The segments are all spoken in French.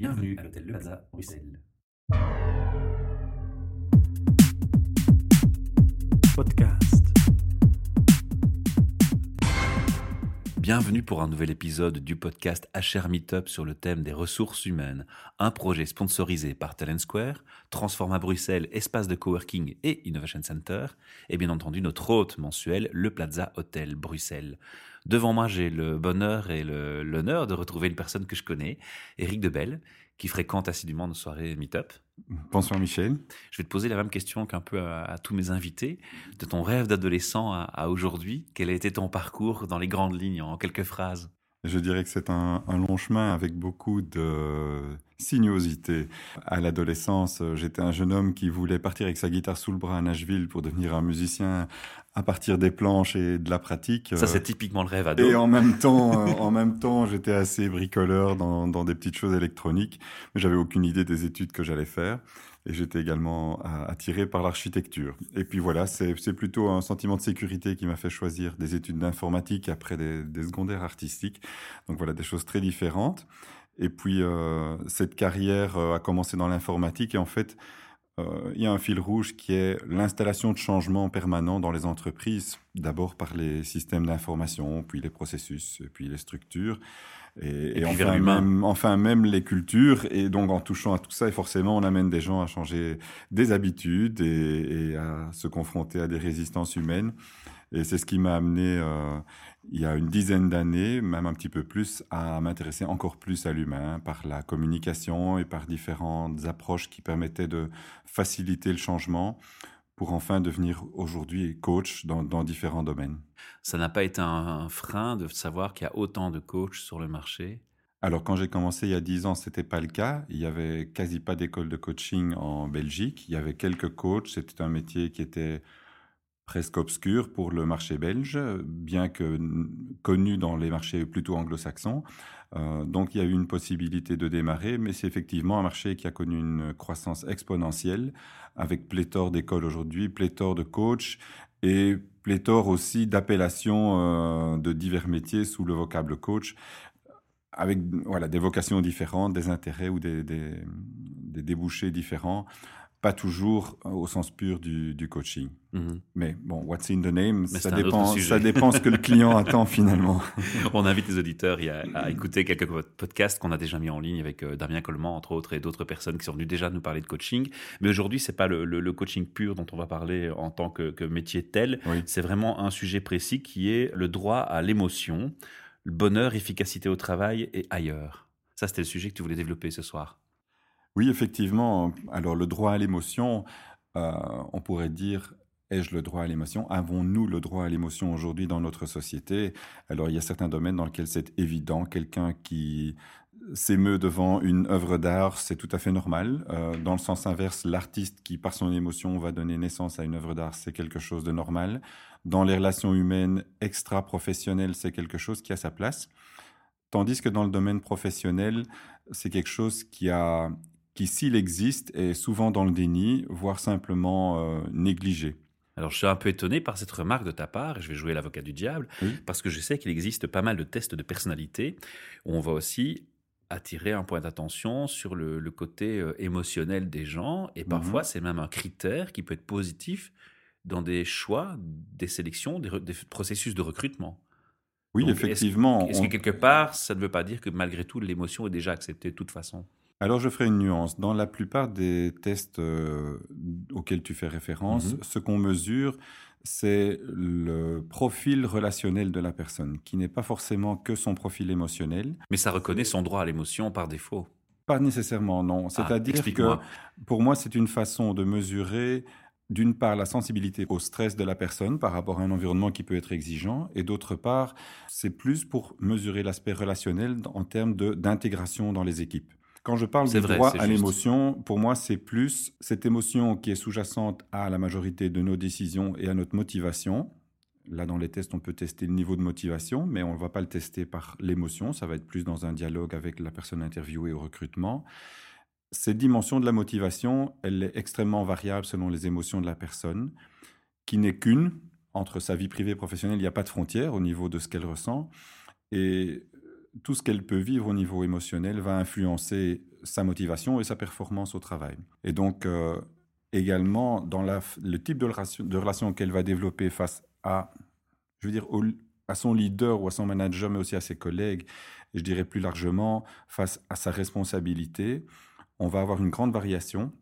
Bienvenue à l'hôtel Le Plaza, Bruxelles. Podcast. Bienvenue pour un nouvel épisode du podcast HR Meetup sur le thème des ressources humaines, un projet sponsorisé par Talent Square, Transforma Bruxelles, espace de coworking et Innovation Center, et bien entendu notre hôte mensuel, le Plaza Hotel Bruxelles. Devant moi, j'ai le bonheur et l'honneur de retrouver une personne que je connais, Eric Debelle, qui fréquente assidûment nos soirées Meetup. Bonsoir Michel. Je vais te poser la même question qu'un peu à, à tous mes invités. De ton rêve d'adolescent à, à aujourd'hui, quel a été ton parcours dans les grandes lignes, en quelques phrases? Je dirais que c'est un, un long chemin avec beaucoup de sinuosité. À l'adolescence, j'étais un jeune homme qui voulait partir avec sa guitare sous le bras à Nashville pour devenir un musicien à partir des planches et de la pratique. Ça, Euh, c'est typiquement le rêve ado. Et en même temps, euh, en même temps, j'étais assez bricoleur dans, dans des petites choses électroniques, mais j'avais aucune idée des études que j'allais faire. Et j'étais également euh, attiré par l'architecture. Et puis voilà, c'est c'est plutôt un sentiment de sécurité qui m'a fait choisir des études d'informatique après des, des secondaires artistiques. Donc voilà, des choses très différentes. Et puis euh, cette carrière euh, a commencé dans l'informatique et en fait, euh, il y a un fil rouge qui est l'installation de changements permanents dans les entreprises, d'abord par les systèmes d'information, puis les processus, puis les structures, et, enfin, même, enfin même les cultures. Et donc en touchant à tout ça, et forcément, on amène des gens à changer des habitudes et, et à se confronter à des résistances humaines. Et c'est ce qui m'a amené, euh, il y a une dizaine d'années, même un petit peu plus, à m'intéresser encore plus à l'humain par la communication et par différentes approches qui permettaient de faciliter le changement pour enfin devenir aujourd'hui coach dans, dans différents domaines. Ça n'a pas été un, un frein de savoir qu'il y a autant de coachs sur le marché? Alors quand j'ai commencé il y a dix ans, c'était pas le cas. Il y avait quasi pas d'école de coaching en Belgique. Il y avait quelques coachs. C'était un métier qui était presque obscur pour le marché belge, bien que connu dans les marchés plutôt anglo-saxons. Euh, donc il y a eu une possibilité de démarrer, mais c'est effectivement un marché qui a connu une croissance exponentielle, avec pléthore d'écoles aujourd'hui, pléthore de coachs et pléthore aussi d'appellations euh, de divers métiers sous le vocable coach, avec voilà, des vocations différentes, des intérêts ou des débouchés différents, pas toujours au sens pur du, du coaching. Mhm. Mais bon, what's in the name, Mais ça dépend, ça dépend ce que le client attend finalement. On invite les auditeurs à écouter quelques pod- podcasts qu'on a déjà mis en ligne avec euh, Damien Coleman, entre autres, et d'autres personnes qui sont venues déjà nous parler de coaching. Mais aujourd'hui, c'est pas le, le- le coaching pur dont on va parler en tant que, que métier tel. Oui. C'est vraiment un sujet précis qui est le droit à l'émotion, le bonheur, efficacité au travail et ailleurs. Ça, c'était le sujet que tu voulais développer ce soir. Oui, effectivement. Alors, le droit à l'émotion, euh, on pourrait dire, ai-je le droit à l'émotion? Avons-nous le droit à l'émotion aujourd'hui dans notre société? Alors, il y a certains domaines dans lesquels c'est évident. Quelqu'un qui s'émeut devant une œuvre d'art, c'est tout à fait normal. Euh, dans le sens inverse, l'artiste qui, par son émotion, va donner naissance à une œuvre d'art, c'est quelque chose de normal. Dans les relations humaines extra-professionnelles, c'est quelque chose qui a sa place. Tandis que dans le domaine professionnel, c'est quelque chose qui a, qui s'il existe, est souvent dans le déni, voire simplement euh, négligé. Alors, je suis un peu étonné par cette remarque de ta part, et je vais jouer l'avocat du diable, Oui. parce que je sais qu'il existe pas mal de tests de personnalité où on va aussi attirer un point d'attention sur le, le côté euh, émotionnel des gens, et parfois c'est même un critère qui peut être positif dans des choix, des sélections, des, processus de recrutement. Oui, Donc, est-ce- effectivement. Est-ce on- que quelque part, ça ne veut pas dire que malgré tout, l'émotion est déjà acceptée de toute façon? Alors, je ferai une nuance. Dans la plupart des tests euh, auxquels tu fais référence, Mhm. ce qu'on mesure, c'est le profil relationnel de la personne, qui n'est pas forcément que son profil émotionnel. Mais ça reconnaît son droit à l'émotion par défaut. Pas nécessairement, non. Ah, C'est-à-dire que pour moi, c'est une façon de mesurer, d'une part, la sensibilité au stress de la personne par rapport à un environnement qui peut être exigeant, et d'autre part, c'est plus pour mesurer l'aspect relationnel en termes d'intégration dans les équipes. Quand je parle du vrai, droit à l'émotion, pour moi, c'est plus cette émotion qui est sous-jacente à la majorité de nos décisions et à notre motivation. Là, dans les tests, on peut tester le niveau de motivation, mais on ne va pas le tester par l'émotion. Ça va être plus dans un dialogue avec la personne interviewée au recrutement. Cette dimension de la motivation, elle est extrêmement variable selon les émotions de la personne, qui n'est qu'une. Entre sa vie privée et professionnelle, il n'y a pas de frontière au niveau de ce qu'elle ressent. Et tout ce qu'elle peut vivre au niveau émotionnel va influencer sa motivation et sa performance au travail. Et donc, euh, également, dans le type de relation, qu'elle va développer face à, je veux dire, à son leader ou à son manager, mais aussi à ses collègues, je dirais plus largement, face à sa responsabilité, on va avoir une grande variation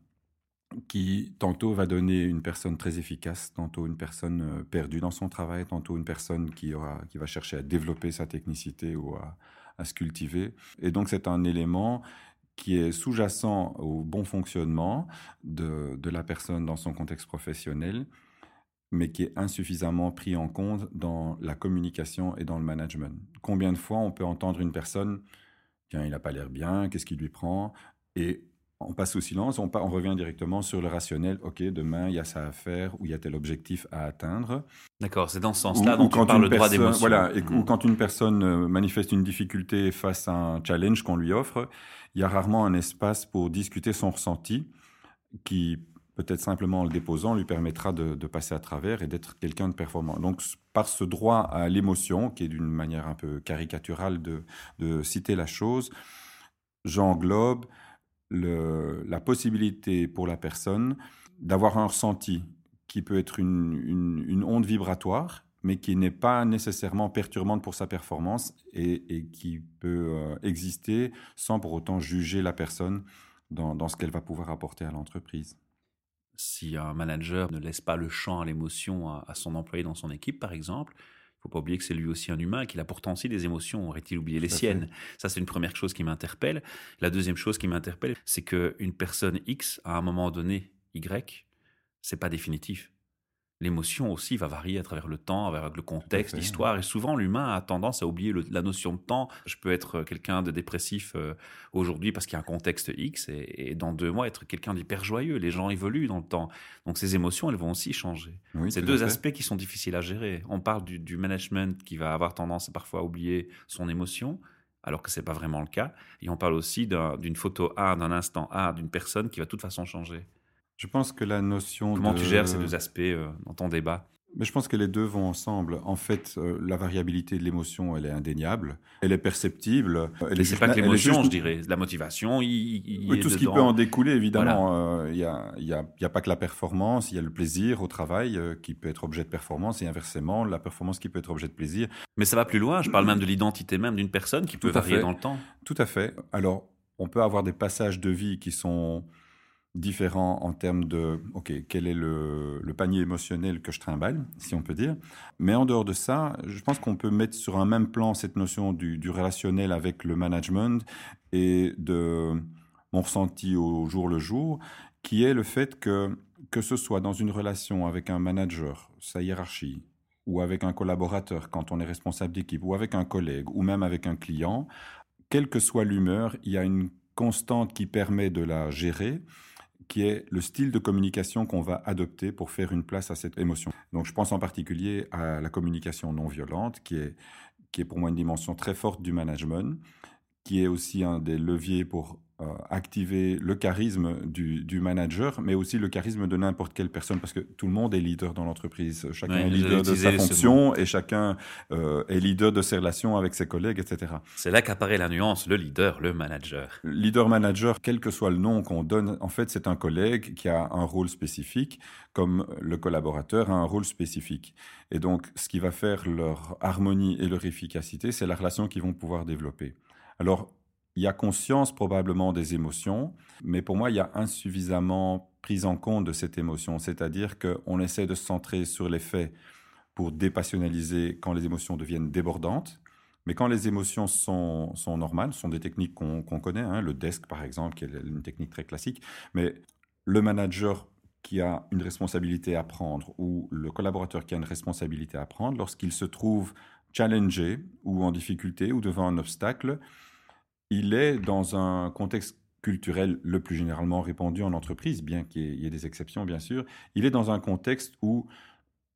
qui tantôt va donner une personne très efficace, tantôt une personne euh, perdue dans son travail, tantôt une personne qui, aura, qui va chercher à développer sa technicité ou à, à se cultiver. Et donc c'est un élément qui est sous-jacent au bon fonctionnement de, de, la personne dans son contexte professionnel, mais qui est insuffisamment pris en compte dans la communication et dans le management. Combien de fois on peut entendre une personne, tiens, il n'a pas l'air bien, qu'est-ce qui lui prend? On passe au silence, on, on, revient directement sur le rationnel. Ok, demain il y a ça à faire ou il y a tel objectif à atteindre. D'accord, c'est dans ce sens-là dont tu parles le droit d'émotion. Voilà, et, ou mmh. quand une personne euh, manifeste une difficulté face à un challenge qu'on lui offre, il y a rarement un espace pour discuter son ressenti qui peut-être simplement en le déposant lui permettra de, de passer à travers et d'être quelqu'un de performant. Donc par ce droit à l'émotion, qui est d'une manière un peu caricaturale de, de citer la chose, j'englobe la possibilité pour la personne d'avoir un ressenti qui peut être une, onde vibratoire, mais qui n'est pas nécessairement perturbante pour sa performance et, qui peut euh, exister sans pour autant juger la personne dans, ce qu'elle va pouvoir apporter à l'entreprise. Si un manager ne laisse pas le champ à l'émotion à son employé dans son équipe, par exemple, faut pas oublier que c'est lui aussi un humain, qu'il a pourtant aussi des émotions. Aurait-il oublié les siennes Ça, c'est une première chose qui m'interpelle. La deuxième chose qui m'interpelle, c'est qu'une personne X, à un moment donné, Y, c'est pas définitif l'émotion aussi va varier à travers le temps, avec le contexte, l'histoire. Et souvent, l'humain a tendance à oublier la notion de temps. Je peux être quelqu'un de dépressif euh, aujourd'hui parce qu'il y a un contexte X, et, dans deux mois, être quelqu'un d'hyper joyeux. Les gens évoluent dans le temps. Donc, ces émotions, elles vont aussi changer. C'est deux aspects qui sont difficiles à gérer. On parle du, management qui va avoir tendance parfois à oublier son émotion alors que c'est pas vraiment le cas. Et on parle aussi d'une photo A, d'un instant A, d'une personne qui va de toute façon changer. Je pense que la notion Comment tu gères ces deux aspects euh, dans ton débat? Mais je pense que les deux vont ensemble. En fait, euh, la variabilité de l'émotion, elle est indéniable, elle est perceptible. Elle c'est pas que l'émotion, je dirais, la motivation. Il, oui, tout ce qui peut en découler, évidemment. Euh, il n'y a, y a, y a, pas que la performance, il y a le plaisir au travail qui peut être objet de performance et inversement, la performance qui peut être objet de plaisir. Mais ça va plus loin. Je parle même de l'identité même d'une personne qui peut varier dans le temps. Tout à fait. Alors, on peut avoir des passages de vie qui sont différents en termes de, OK, quel est le, panier émotionnel que je trimballe, si on peut dire. Mais en dehors de ça, je pense qu'on peut mettre sur un même plan cette notion du, relationnel avec le management et de mon ressenti au jour le jour, qui est le fait que, que ce soit dans une relation avec un manager, sa hiérarchie, ou avec un collaborateur quand on est responsable d'équipe, ou avec un collègue, ou même avec un client, quelle que soit l'humeur, il y a une constante qui permet de la gérer qui est le style de communication qu'on va adopter pour faire une place à cette émotion. Donc je pense en particulier à la communication non violente, qui est, qui est pour moi une dimension très forte du management, qui est aussi un des leviers pour activer le charisme du, du, manager, mais aussi le charisme de n'importe quelle personne, parce que tout le monde est leader dans l'entreprise. Chacun est leader de sa fonction et chacun euh, est leader de ses relations avec ses collègues, etc. C'est là qu'apparaît la nuance, le leader, le manager. Leader-manager, quel que soit le nom qu'on donne, en fait, c'est un collègue qui a un rôle spécifique, comme le collaborateur a un rôle spécifique. Et donc, ce qui va faire leur harmonie et leur efficacité, c'est la relation qu'ils vont pouvoir développer. Alors, il y a conscience probablement des émotions, mais pour moi, il y a insuffisamment prise en compte de cette émotion. C'est-à-dire qu'on essaie de se centrer sur les faits pour dépassionnaliser quand les émotions deviennent débordantes. Mais quand les émotions sont, sont normales, sont des techniques qu'on connaît, hein, le desk par exemple, qui est une technique très classique, mais le manager qui a une responsabilité à prendre ou le collaborateur qui a une responsabilité à prendre, lorsqu'il se trouve challengé ou en difficulté ou devant un obstacle, il est dans un contexte culturel le plus généralement répandu en entreprise, bien qu'il y ait des exceptions, bien sûr. Il est dans un contexte où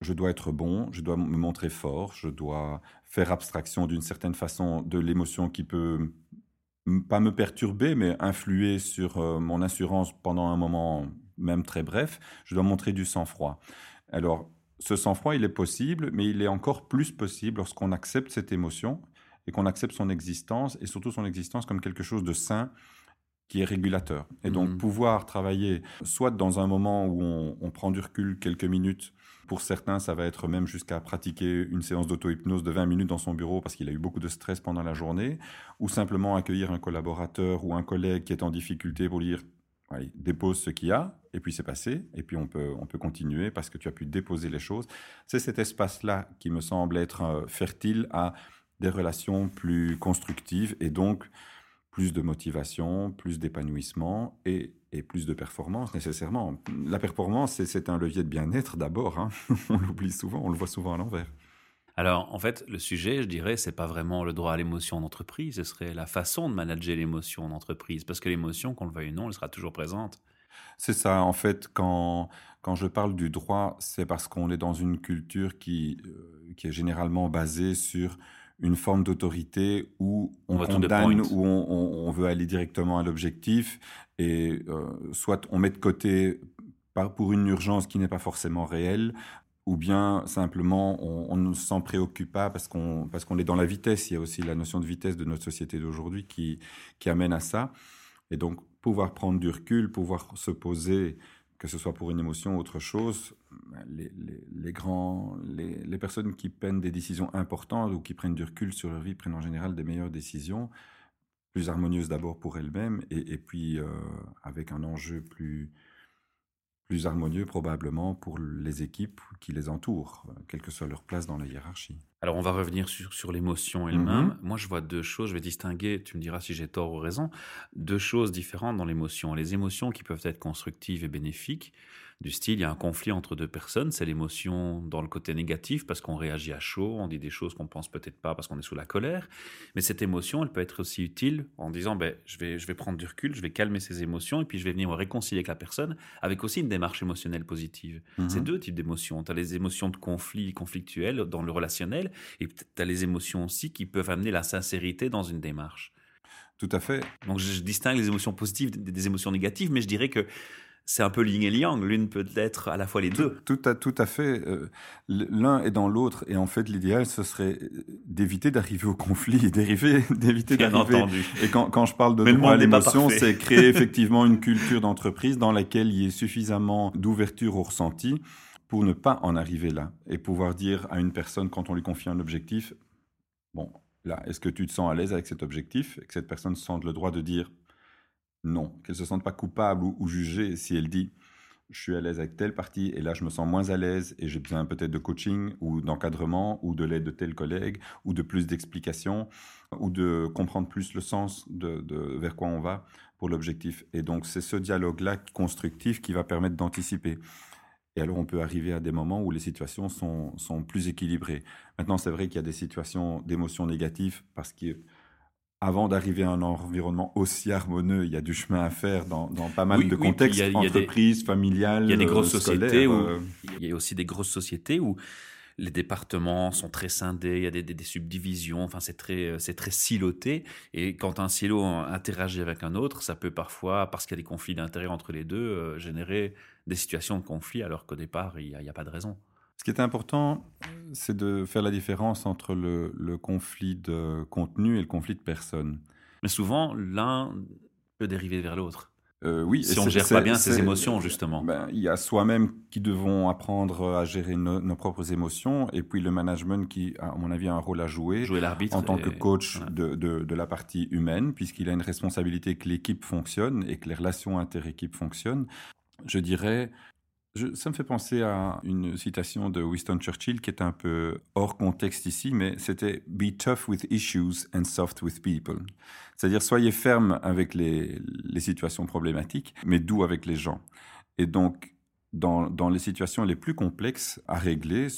je dois être bon, je dois me montrer fort, je dois faire abstraction d'une certaine façon de l'émotion qui peut pas me perturber, mais influer sur euh, mon assurance pendant un moment même très bref. Je dois montrer du sang-froid. Alors, ce sang-froid, il est possible, mais il est encore plus possible lorsqu'on accepte cette émotion et qu'on accepte son existence et surtout son existence comme quelque chose de sain qui est régulateur. Et donc Mhm. pouvoir travailler soit dans un moment où on, on prend du recul quelques minutes, pour certains ça va être même jusqu'à pratiquer une séance d'auto-hypnose de 20 minutes dans son bureau parce qu'il a eu beaucoup de stress pendant la journée, ou simplement accueillir un collaborateur ou un collègue qui est en difficulté pour lui dire Allez, dépose ce qu'il y a, et puis c'est passé, et puis on peut, on peut continuer parce que tu as pu déposer les choses. C'est cet espace-là qui me semble être euh, fertile à des relations plus constructives et donc plus de motivation, plus d'épanouissement et, et plus de performance nécessairement. La performance, c'est- un levier de bien-être d'abord. hein. on l'oublie souvent, on le voit souvent à l'envers. Alors, en fait, le sujet, je dirais, c'est pas vraiment le droit à l'émotion en entreprise, ce serait la façon de manager l'émotion en entreprise. Parce que l'émotion, qu'on le veuille ou non, elle sera toujours présente. C'est ça, en fait, quand, quand je parle du droit, c'est parce qu'on est dans une culture qui, euh, qui est généralement basée sur une forme d'autorité où on, On condamne, où on, on- on veut aller directement à l'objectif, et euh, soit on met de côté par- pour une urgence qui n'est pas forcément réelle, ou bien simplement on, on ne s'en préoccupe pas parce qu'on parce qu'on est dans la vitesse. Il y a aussi la notion de vitesse de notre société d'aujourd'hui qui, qui amène à ça. Et donc, pouvoir prendre du recul, pouvoir se poser, que ce soit pour une émotion ou autre chose, les, grands, les, personnes qui prennent des décisions importantes ou qui prennent du recul sur leur vie prennent en général des meilleures décisions, plus harmonieuses d'abord pour elles-mêmes et, et puis euh, avec un enjeu plus, plus harmonieux probablement pour les équipes qui les entourent, quelle que soit leur place dans la hiérarchie. Alors, on va revenir sur, sur l'émotion elle-même. Moi, je vois deux choses. Je vais distinguer, tu me diras si j'ai tort ou raison, deux choses différentes dans l'émotion. Les émotions qui peuvent être constructives et bénéfiques, du style, il y a un conflit entre deux personnes, c'est l'émotion dans le côté négatif parce qu'on réagit à chaud, on dit des choses qu'on pense peut-être pas parce qu'on est sous la colère. Mais cette émotion, elle peut être aussi utile en disant, ben, je vais, je vais prendre du recul, je vais calmer ces émotions et puis je vais venir me réconcilier avec la personne avec aussi une démarche émotionnelle positive. C'est Mhm. deux types d'émotions. Tu as les émotions de conflit conflictuel dans le relationnel et tu as les émotions aussi qui peuvent amener la sincérité dans une démarche. Tout à fait. Donc je, je distingue les émotions positives des, des émotions négatives, mais je dirais que c'est un peu yin et yang. L'une peut être à la fois les deux. Tout à, tout à fait. euh, L'un est dans l'autre. Et en fait, l'idéal, ce serait d'éviter d'arriver au conflit, d'éviter d'éviter Bien d'arriver. entendu. Et quand, quand je parle de droit à l'émotion, c'est créer effectivement une culture d'entreprise dans laquelle il y ait suffisamment d'ouverture au ressenti pour ne pas en arriver là. Et pouvoir dire à une personne, quand on lui confie un objectif, bon, là, est-ce que tu te sens à l'aise avec cet objectif? Et que cette personne se sente le droit de dire non, qu'elle se sente pas coupable ou, jugée si elle dit je suis à l'aise avec telle partie et là je me sens moins à l'aise et j'ai besoin peut-être de coaching ou d'encadrement ou de l'aide de tel collègue ou de plus d'explications ou de comprendre plus le sens de, de vers quoi on va pour l'objectif. Et donc c'est ce dialogue-là constructif qui va permettre d'anticiper. Et alors on peut arriver à des moments où les situations sont, sont plus équilibrées. Maintenant c'est vrai qu'il y a des situations d'émotions négatives parce que avant d'arriver à un environnement aussi harmonieux, il y a du chemin à faire dans, dans pas mal Oui, de oui, contextes, entreprises, familiales, Il y a des grosses euh, sociétés où euh, il y a aussi des grosses sociétés où les départements sont très scindés, il y a des, des- des subdivisions, enfin c'est très euh, c'est très siloté et quand un silo interagit avec un autre, ça peut parfois parce qu'il y a des conflits d'intérêts entre les deux euh, générer des situations de conflit alors qu'au départ il n'y a pas de raison. Ce qui est important, c'est de faire la différence entre le, le conflit de contenu et le conflit de personnes. Mais souvent l'un peut dériver vers l'autre. Euh, oui, Si on ne gère pas bien ses émotions, justement. ben, il y a soi-même qui devons apprendre à gérer nos, nos propres émotions, et puis le management qui, à mon avis, a un rôle à jouer. Jouer l'arbitre en tant et- que coach voilà. de, de, de la partie humaine, puisqu'il a une responsabilité que l'équipe fonctionne et que les relations inter-équipes fonctionnent. Je dirais, ça me fait penser à une citation de Winston Churchill qui est un peu hors contexte ici, mais c'était Be tough with issues and soft with people. C'est-à-dire, soyez ferme avec les, situations problématiques, mais doux avec les gens. Et donc, dans, les situations les plus complexes à régler,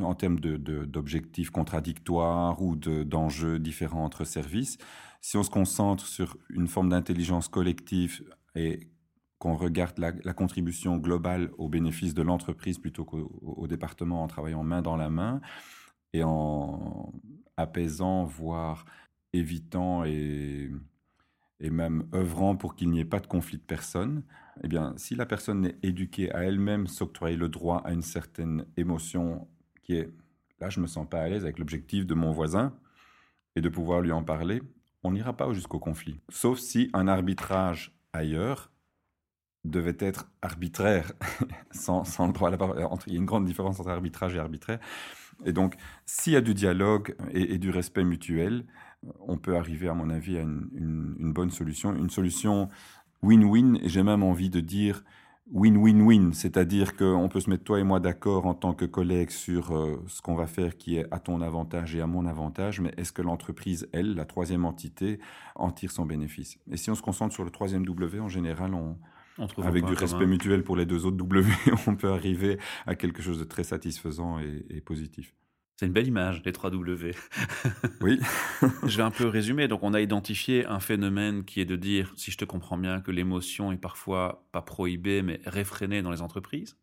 en termes d'objectifs contradictoires ou de- d'enjeux différents entre services, si on se concentre sur une forme d'intelligence collective et qu'on regarde la, contribution globale au bénéfice de l'entreprise plutôt qu'au au département en travaillant main dans la main et en apaisant, voire évitant et, et même œuvrant pour qu'il n'y ait pas de conflit de personnes, eh bien, si la personne est éduquée à elle-même s'octroyer le droit à une certaine émotion qui est là, je me sens pas à l'aise avec l'objectif de mon voisin, et de pouvoir lui en parler, on n'ira pas jusqu'au conflit. Sauf si un arbitrage ailleurs devait être arbitraire, sans, le droit à la parole. Il y a une grande différence entre arbitrage et arbitraire. Et donc, s'il y a du dialogue et, du respect mutuel, on peut arriver, à mon avis, à une, bonne solution. Une solution win-win, et j'ai même envie de dire win-win-win, c'est-à-dire qu'on peut se mettre toi et moi d'accord en tant que collègues sur euh, ce qu'on va faire qui est à ton avantage et à mon avantage, mais est-ce que l'entreprise, elle, la troisième entité, en tire son bénéfice? Et si on se concentre sur le troisième W, en général, on, avec du respect mutuel pour les deux autres W, on peut arriver à quelque chose de très satisfaisant et, positif. C'est une belle image, les trois W. oui. je vais un peu résumer. Donc, on a identifié un phénomène qui est de dire, si je te comprends bien, que l'émotion est parfois pas prohibée, mais réfrénée dans les entreprises.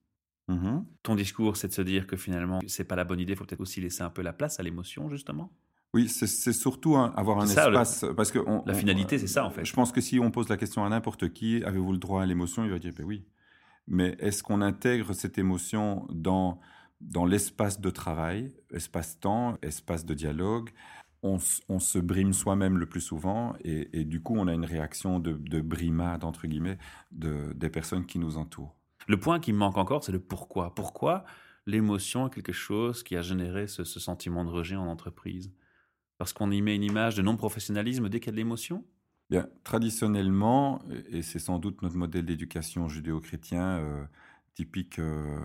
Mm-hmm. Ton discours, c'est de se dire que finalement, c'est pas la bonne idée. Il faut peut-être aussi laisser un peu la place à l'émotion, justement. Oui, c'est surtout avoir un espace. parce que la finalité, c'est ça, en fait. Je pense que si on pose la question à n'importe qui, avez-vous le droit à l'émotion Il va dire, ben oui. Mais est-ce qu'on intègre cette émotion dans, dans l'espace de travail, espace-temps, espace de dialogue? On, se brime soi-même le plus souvent et, du coup, on a une réaction de, de brimade, entre guillemets, de, des personnes qui nous entourent. Le point qui me manque encore, c'est le pourquoi. Pourquoi l'émotion est quelque chose qui a généré ce sentiment de rejet en entreprise? Parce qu'on y met une image de non-professionnalisme dès qu'il y a de l'émotion? Bien, traditionnellement, et c'est sans doute notre modèle d'éducation judéo-chrétien euh, typique euh,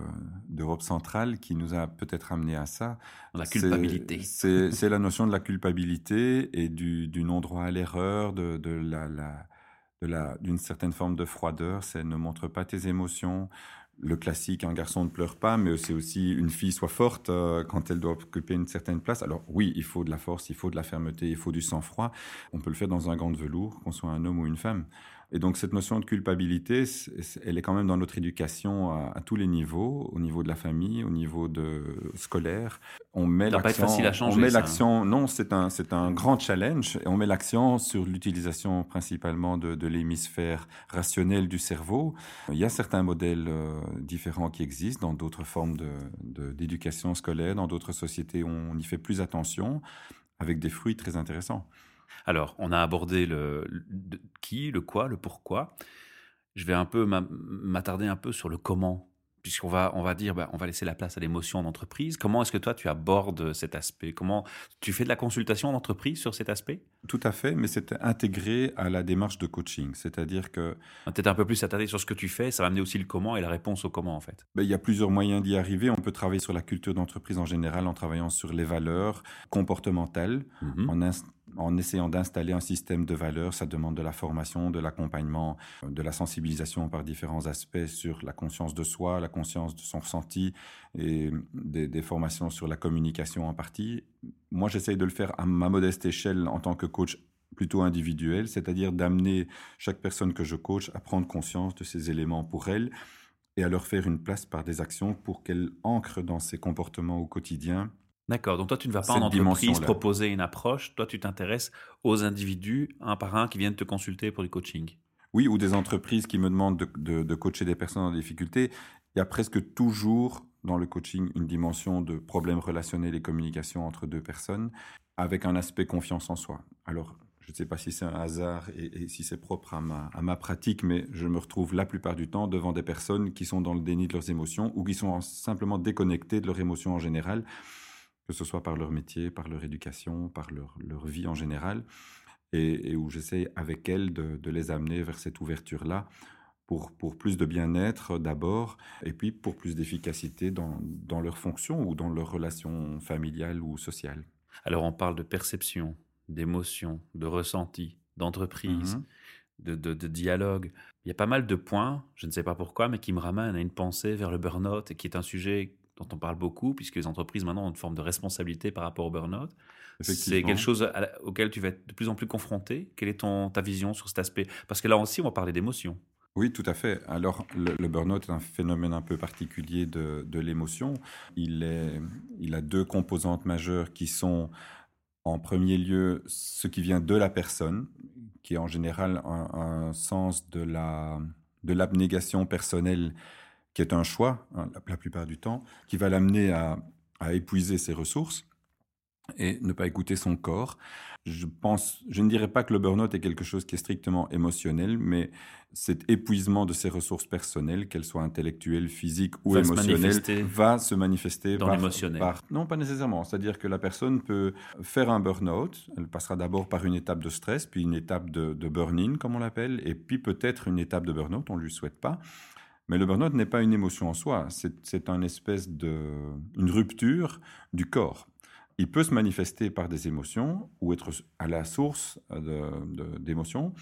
d'Europe centrale qui nous a peut-être amené à ça. La culpabilité. C'est la notion de la culpabilité et du, non-droit à l'erreur, de, de la, d'une certaine forme de froideur, c'est ne montre pas tes émotions, le classique, un garçon ne pleure pas, mais c'est aussi une fille soit forte euh, quand elle doit occuper une certaine place. Alors oui, il faut de la force, il faut de la fermeté, il faut du sang-froid. On peut le faire dans un gant de velours, qu'on soit un homme ou une femme. Et donc cette notion de culpabilité, elle est quand même dans notre éducation à, tous les niveaux, au niveau de la famille, au niveau de scolaire. On met l'accent. facile à changer. On met l'accent. Non, c'est un c'est un grand challenge. Et on met l'accent sur l'utilisation principalement de, de l'hémisphère rationnel du cerveau. Il y a certains modèles euh, différents qui existent dans d'autres formes de d'éducation scolaire, dans d'autres sociétés où on y fait plus attention, avec des fruits très intéressants. Alors, on a abordé le, qui, le quoi, le pourquoi. Je vais un peu m'attarder un peu sur le comment puisqu'on va, on va dire, bah, on va laisser la place à l'émotion en entreprise. Comment est-ce que toi, tu abordes cet aspect? Comment tu fais de la consultation en entreprise sur cet aspect? Tout à fait, mais c'est intégré à la démarche de coaching. C'est-à-dire que... Peut-être un peu plus attarder sur ce que tu fais, ça va amener aussi le comment et la réponse au comment, en fait. Ben, il y a plusieurs moyens d'y arriver. On peut travailler sur la culture d'entreprise en général en travaillant sur les valeurs comportementales, mmh en, en essayant d'installer un système de valeurs. Ça demande de la formation, de l'accompagnement, de la sensibilisation par différents aspects sur la conscience de soi, la conscience de son ressenti et des, formations sur la communication en partie. Moi, j'essaye de le faire à ma modeste échelle en tant que coach plutôt individuel, c'est-à-dire d'amener chaque personne que je coach à prendre conscience de ces éléments pour elle et à leur faire une place par des actions pour qu'elle ancre dans ses comportements au quotidien D'accord. Donc toi, tu ne vas pas en entreprise proposer une approche. Toi, tu t'intéresses aux individus, un par un, qui viennent te consulter pour du coaching. Oui, ou des entreprises qui me demandent de, coacher des personnes en difficulté. Il y a presque toujours dans le coaching une dimension de problèmes relationnels et communication entre deux personnes, avec un aspect confiance en soi. Alors, je ne sais pas si c'est un hasard et, si c'est propre à ma, à ma, pratique, mais je me retrouve la plupart du temps devant des personnes qui sont dans le déni de leurs émotions ou qui sont simplement déconnectées de leurs émotions en général que ce soit par leur métier, par leur éducation, par leur, leur vie en général, et, où j'essaie avec elles de, les amener vers cette ouverture-là pour, pour plus de bien-être d'abord, et puis pour plus d'efficacité dans, dans leurs fonctions ou dans leurs relations familiales ou sociales. Alors on parle de perception, d'émotion, de ressenti, d'entreprise, mmh de, de, de, dialogue. Il y a pas mal de points, je ne sais pas pourquoi, mais qui me ramènent à une pensée vers le burn-out, et qui est un sujet dont on parle beaucoup, puisque les entreprises maintenant ont une forme de responsabilité par rapport au burn-out. C'est quelque chose auquel tu vas être de plus en plus confronté. Quelle est ton, ta vision sur cet aspect? Parce que là aussi, on va parler d'émotion. Oui, tout à fait. Alors, le, burn-out est un phénomène un peu particulier de, de l'émotion. Il, est, il a deux composantes majeures qui sont, en premier lieu, ce qui vient de la personne, qui est en général un, un sens de la de l'abnégation personnelle qui est un choix, hein, la, plupart du temps, qui va l'amener à, épuiser ses ressources. et ne pas écouter son corps. Je pense, je ne dirais pas que le burn-out est quelque chose qui est strictement émotionnel, mais cet épuisement de ses ressources personnelles, qu'elles soient intellectuelles, physiques ou Va émotionnelles, va se manifester dans l'émotionnel. Non, pas nécessairement. C'est-à-dire que la personne peut faire un burn-out. Elle passera d'abord par une étape de stress, puis une étape de, de burn-in, comme on l'appelle, et puis peut-être une étape de burn-out. On ne lui souhaite pas. Mais le burn-out n'est pas une émotion en soi. C'est c'est un espèce de, une rupture du corps. Il peut se manifester par des émotions ou être à la source de- d'émotions,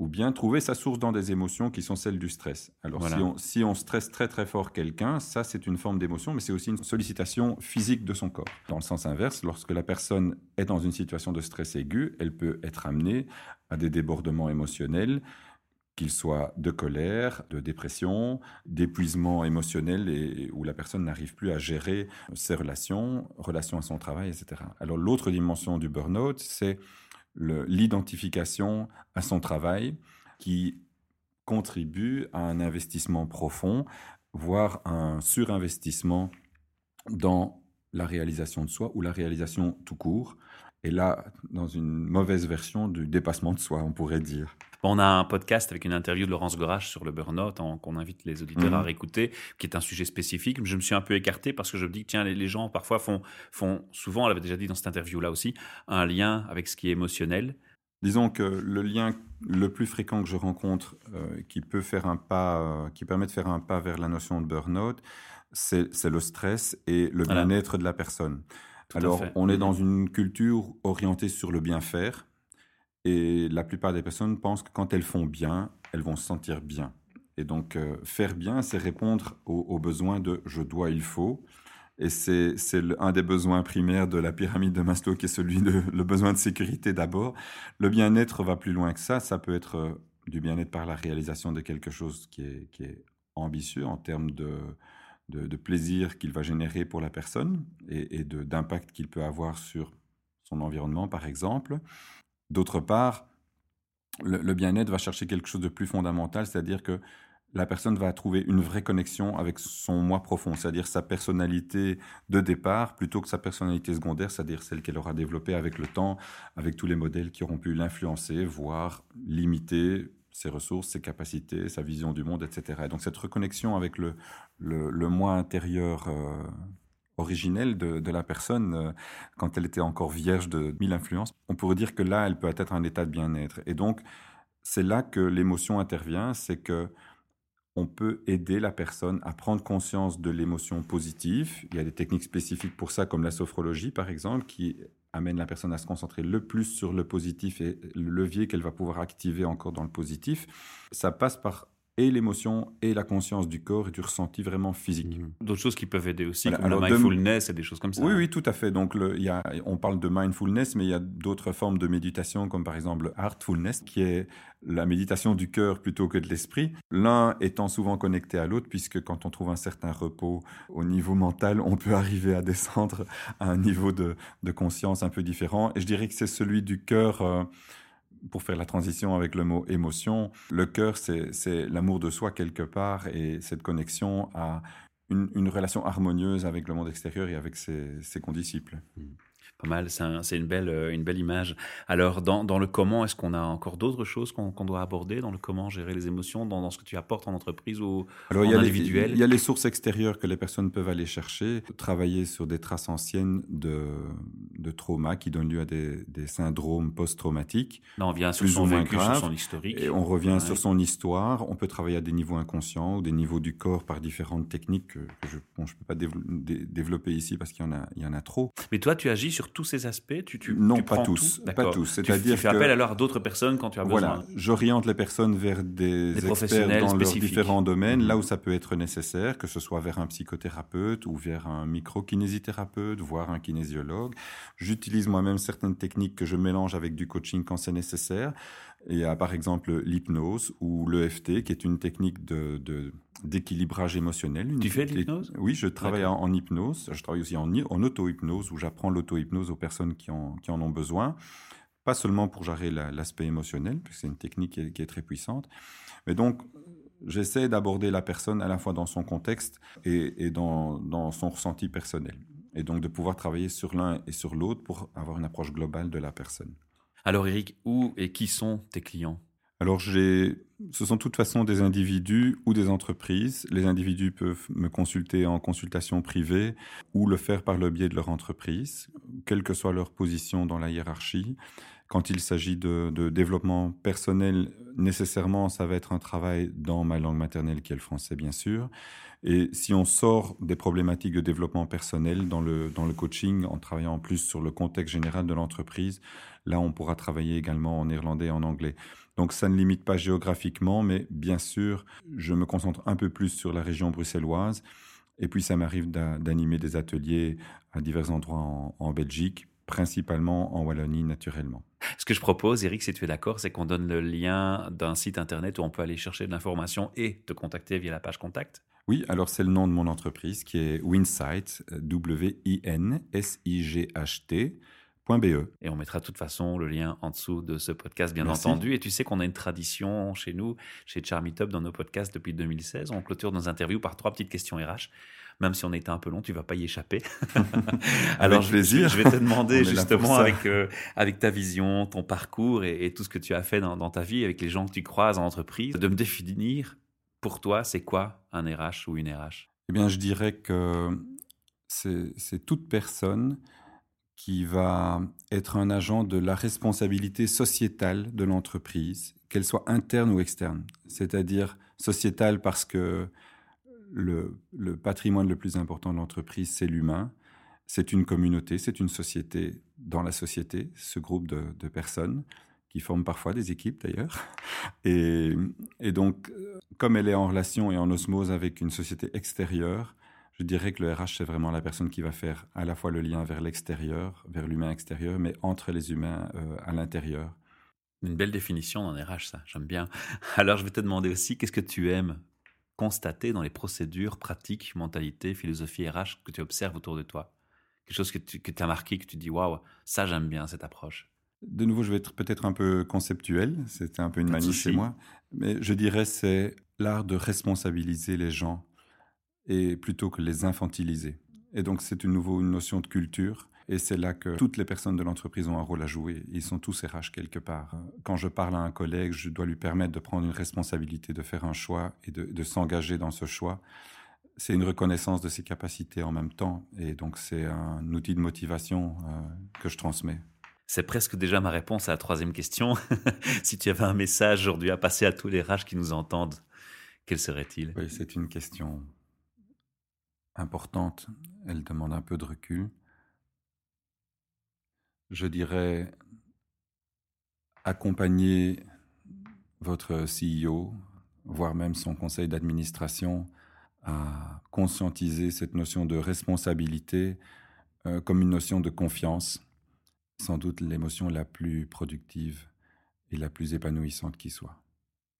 ou bien trouver sa source dans des émotions qui sont celles du stress. Alors Voilà. si, on, si on stresse très très fort quelqu'un, ça c'est une forme d'émotion, mais c'est aussi une sollicitation physique de son corps. Dans le sens inverse, lorsque la personne est dans une situation de stress aigu, elle peut être amenée à des débordements émotionnels qu'ils soient de colère, de dépression, d'épuisement émotionnel et où la personne n'arrive plus à gérer ses relations, relations à son travail, etc. Alors l'autre dimension du burn-out, c'est l'identification à son travail qui contribue à un investissement profond, voire un surinvestissement dans la réalisation de soi ou la réalisation tout court. Et là, dans une mauvaise version du dépassement de soi, on pourrait dire. On a un podcast avec une interview de Laurence Gorache sur le burn-out qu'on invite les auditeurs Mhm. à réécouter, qui est un sujet spécifique. Je me suis un peu écarté parce que je me dis que tiens, les, les gens parfois font, font souvent, on l'avait déjà dit dans cette interview-là aussi, un lien avec ce qui est émotionnel. Disons que le lien le plus fréquent que je rencontre euh, qui peut faire un pas, euh, qui permet de faire un pas vers la notion de burn-out, c'est le stress et le Voilà. bien-être de la personne. Tout Alors, on est Mhm. dans une culture orientée sur le bien-faire et la plupart des personnes pensent que quand elles font bien, elles vont se sentir bien. Et donc, euh, faire bien, c'est répondre aux, besoins de je dois, il faut. Et c'est un des besoins primaires de la pyramide de Maslow qui est celui de le besoin de sécurité d'abord. Le bien-être va plus loin que ça. Ça peut être euh, du bien-être par la réalisation de quelque chose qui est, qui est ambitieux en termes de, de, plaisir qu'il va générer pour la personne et, et d'impact qu'il peut avoir sur son environnement, par exemple. D'autre part, le, bien-être va chercher quelque chose de plus fondamental, c'est-à-dire que la personne va trouver une vraie connexion avec son moi profond, c'est-à-dire sa personnalité de départ, plutôt que sa personnalité secondaire, c'est-à-dire celle qu'elle aura développée avec le temps, avec tous les modèles qui auront pu l'influencer, voire limiter ses ressources, ses capacités, sa vision du monde, etc. Et donc cette reconnexion avec le, le, le moi intérieur euh, originel de, de la personne, euh, quand elle était encore vierge de mille influences, on pourrait dire que là, elle peut atteindre un état de bien-être. Et donc, c'est là que l'émotion intervient, c'est que on peut aider la personne à prendre conscience de l'émotion positive. Il y a des techniques spécifiques pour ça, comme la sophrologie, par exemple, qui amène la personne à se concentrer le plus sur le positif et le levier qu'elle va pouvoir activer encore dans le positif. Ça passe par et l'émotion et la conscience du corps et du ressenti vraiment physique. D'autres choses qui peuvent aider aussi, Voilà, comme alors la de- mindfulness et des choses comme ça. Oui, oui, tout à fait. Donc, le- y a, on parle de mindfulness, mais il y a d'autres formes de méditation, comme par exemple le heartfulness, qui est la méditation du cœur plutôt que de l'esprit. L'un étant souvent connecté à l'autre, puisque quand on trouve un certain repos au niveau mental, on peut arriver à descendre à un niveau de, de conscience un peu différent. Et je dirais que c'est celui du cœur. euh, pour faire la transition avec le mot émotion, le cœur, c'est l'amour de soi quelque part et cette connexion à une, relation harmonieuse avec le monde extérieur et avec ses, ses condisciples. Pas mal, c'est un- c'est une belle, euh, une belle image. Alors, dans, dans le comment, est-ce qu'on a encore d'autres choses qu'on qu'on doit aborder dans le comment gérer les émotions, dans, dans ce que tu apportes en entreprise ou Alors, il y, en a les, individuel il y a les sources extérieures que les personnes peuvent aller chercher, travailler sur des traces anciennes de, de trauma qui donnent lieu à des, des syndromes post-traumatiques. On vient sur son vécu, sur son historique. Et on revient Ouais. sur son histoire. On peut travailler à des niveaux inconscients ou des niveaux du corps par différentes techniques que, que je ne peux pas dév- dé- développer ici parce qu'il y, en a- il y en a trop. Mais toi, tu agis sur tous ces aspects tu, tu, Non, tu pas tous, tout pas tous. Tu, fais appel alors à d'autres personnes quand tu as Voilà, besoin. j'oriente les personnes vers des, Des experts professionnels dans leurs différents domaines, Mhm. là où ça peut être nécessaire, que ce soit vers un psychothérapeute ou vers un micro-kinésithérapeute, voire un kinésiologue. J'utilise moi-même certaines techniques que je mélange avec du coaching quand c'est nécessaire. Il y a par exemple l'hypnose ou l'EFT, qui est une technique de, de- d'équilibrage émotionnel. Une Tu fais de l'hypnose? Oui, je travaille en, en hypnose. Je travaille aussi en, en auto-hypnose, où j'apprends l'auto-hypnose aux personnes qui en, qui en ont besoin. Pas seulement pour gérer la- l'aspect émotionnel, puisque c'est une technique qui est, qui est très puissante. Mais donc, j'essaie d'aborder la personne à la fois dans son contexte et, et dans, dans son ressenti personnel. Et donc de pouvoir travailler sur l'un et sur l'autre pour avoir une approche globale de la personne. Alors Eric, où et qui sont tes clients? Alors, ce sont de toute façon des individus ou des entreprises. Les individus peuvent me consulter en consultation privée ou le faire par le biais de leur entreprise, quelle que soit leur position dans la hiérarchie. Quand il s'agit de, développement personnel, nécessairement, ça va être un travail dans ma langue maternelle qui est le français, bien sûr. Et si on sort des problématiques de développement personnel dans le, coaching, en travaillant en plus sur le contexte général de l'entreprise, là, on pourra travailler également en néerlandais et en anglais. Donc ça ne limite pas géographiquement, mais bien sûr, je me concentre un peu plus sur la région bruxelloise. Et puis ça m'arrive d'animer des ateliers à divers endroits en, Belgique, principalement en Wallonie naturellement. Ce que je propose, Eric, si tu es d'accord, c'est qu'on donne le lien d'un site internet où on peut aller chercher de l'information et te contacter via la page contact. Oui, alors c'est le nom de mon entreprise qui est Winsight, W-I-N-S-I-G-H-T. E. Et on mettra de toute façon le lien en dessous de ce podcast, bien entendu. Et tu sais qu'on a une tradition chez nous, chez Charmy Top, dans nos podcasts depuis 2016. On clôture nos interviews par trois petites questions RH. Même si on était un peu long, tu vas pas y échapper. Alors, je, plaisir. je vais te demander justement avec, euh, avec ta vision, ton parcours et, tout ce que tu as fait dans, dans, ta vie, avec les gens que tu croises en entreprise, de me définir pour toi, c'est quoi un RH ou une RH Eh bien, je dirais que c'est toute personne qui va être un agent de la responsabilité sociétale de l'entreprise, qu'elle soit interne ou externe. C'est-à-dire sociétale parce que le, patrimoine le plus important de l'entreprise, c'est l'humain. C'est une communauté, c'est une société dans la société, ce groupe de, personnes qui forment parfois des équipes d'ailleurs. Et, et, donc, comme elle est en relation et en osmose avec une société extérieure, je dirais que le RH, c'est vraiment la personne qui va faire à la fois le lien vers l'extérieur, vers l'humain extérieur, mais entre les humains euh, à l'intérieur. Une belle définition dans RH, ça, j'aime bien. Alors, je vais te demander aussi, qu'est-ce que tu aimes constater dans les procédures, pratiques, mentalités, philosophie RH que tu observes autour de toi? Quelque chose que tu que as marqué, que tu dis, waouh, ça, j'aime bien cette approche. De nouveau, je vais être peut-être un peu conceptuel, c'était un peu une manie chez moi, mais je dirais c'est l'art de responsabiliser les gens et plutôt que les infantiliser. Et donc c'est une nouvelle notion de culture. Et c'est là que toutes les personnes de l'entreprise ont un rôle à jouer. Ils sont tous RH quelque part. Quand je parle à un collègue, je dois lui permettre de prendre une responsabilité, de faire un choix et de, s'engager dans ce choix. C'est une reconnaissance de ses capacités en même temps. Et donc c'est un outil de motivation euh, que je transmets. C'est presque déjà ma réponse à la troisième question. si tu avais un message aujourd'hui à passer à tous les RH qui nous entendent, quel serait-il? Oui, c'est une question importante, elle demande un peu de recul. Je dirais accompagner votre CEO, voire même son conseil d'administration, à conscientiser cette notion de responsabilité euh, comme une notion de confiance, sans doute l'émotion la plus productive et la plus épanouissante qui soit.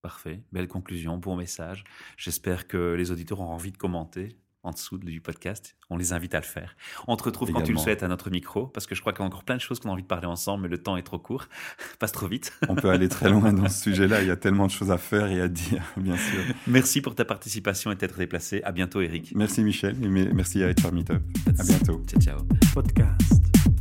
Parfait, belle conclusion, bon message. J'espère que les auditeurs auront envie de commenter en dessous du podcast. On les invite à le faire. On te retrouve quand tu le souhaites à notre micro, parce que je crois qu'il y a encore plein de choses qu'on a envie de parler ensemble, mais le temps est trop court. Passe trop vite. On peut aller très loin dans ce sujet-là. Il y a tellement de choses à faire et à dire, bien sûr. Merci pour ta participation et t'être déplacé. À bientôt, Eric. Merci, Michel. Et merci à HR Meetup. À bientôt. Ciao, ciao. Podcast.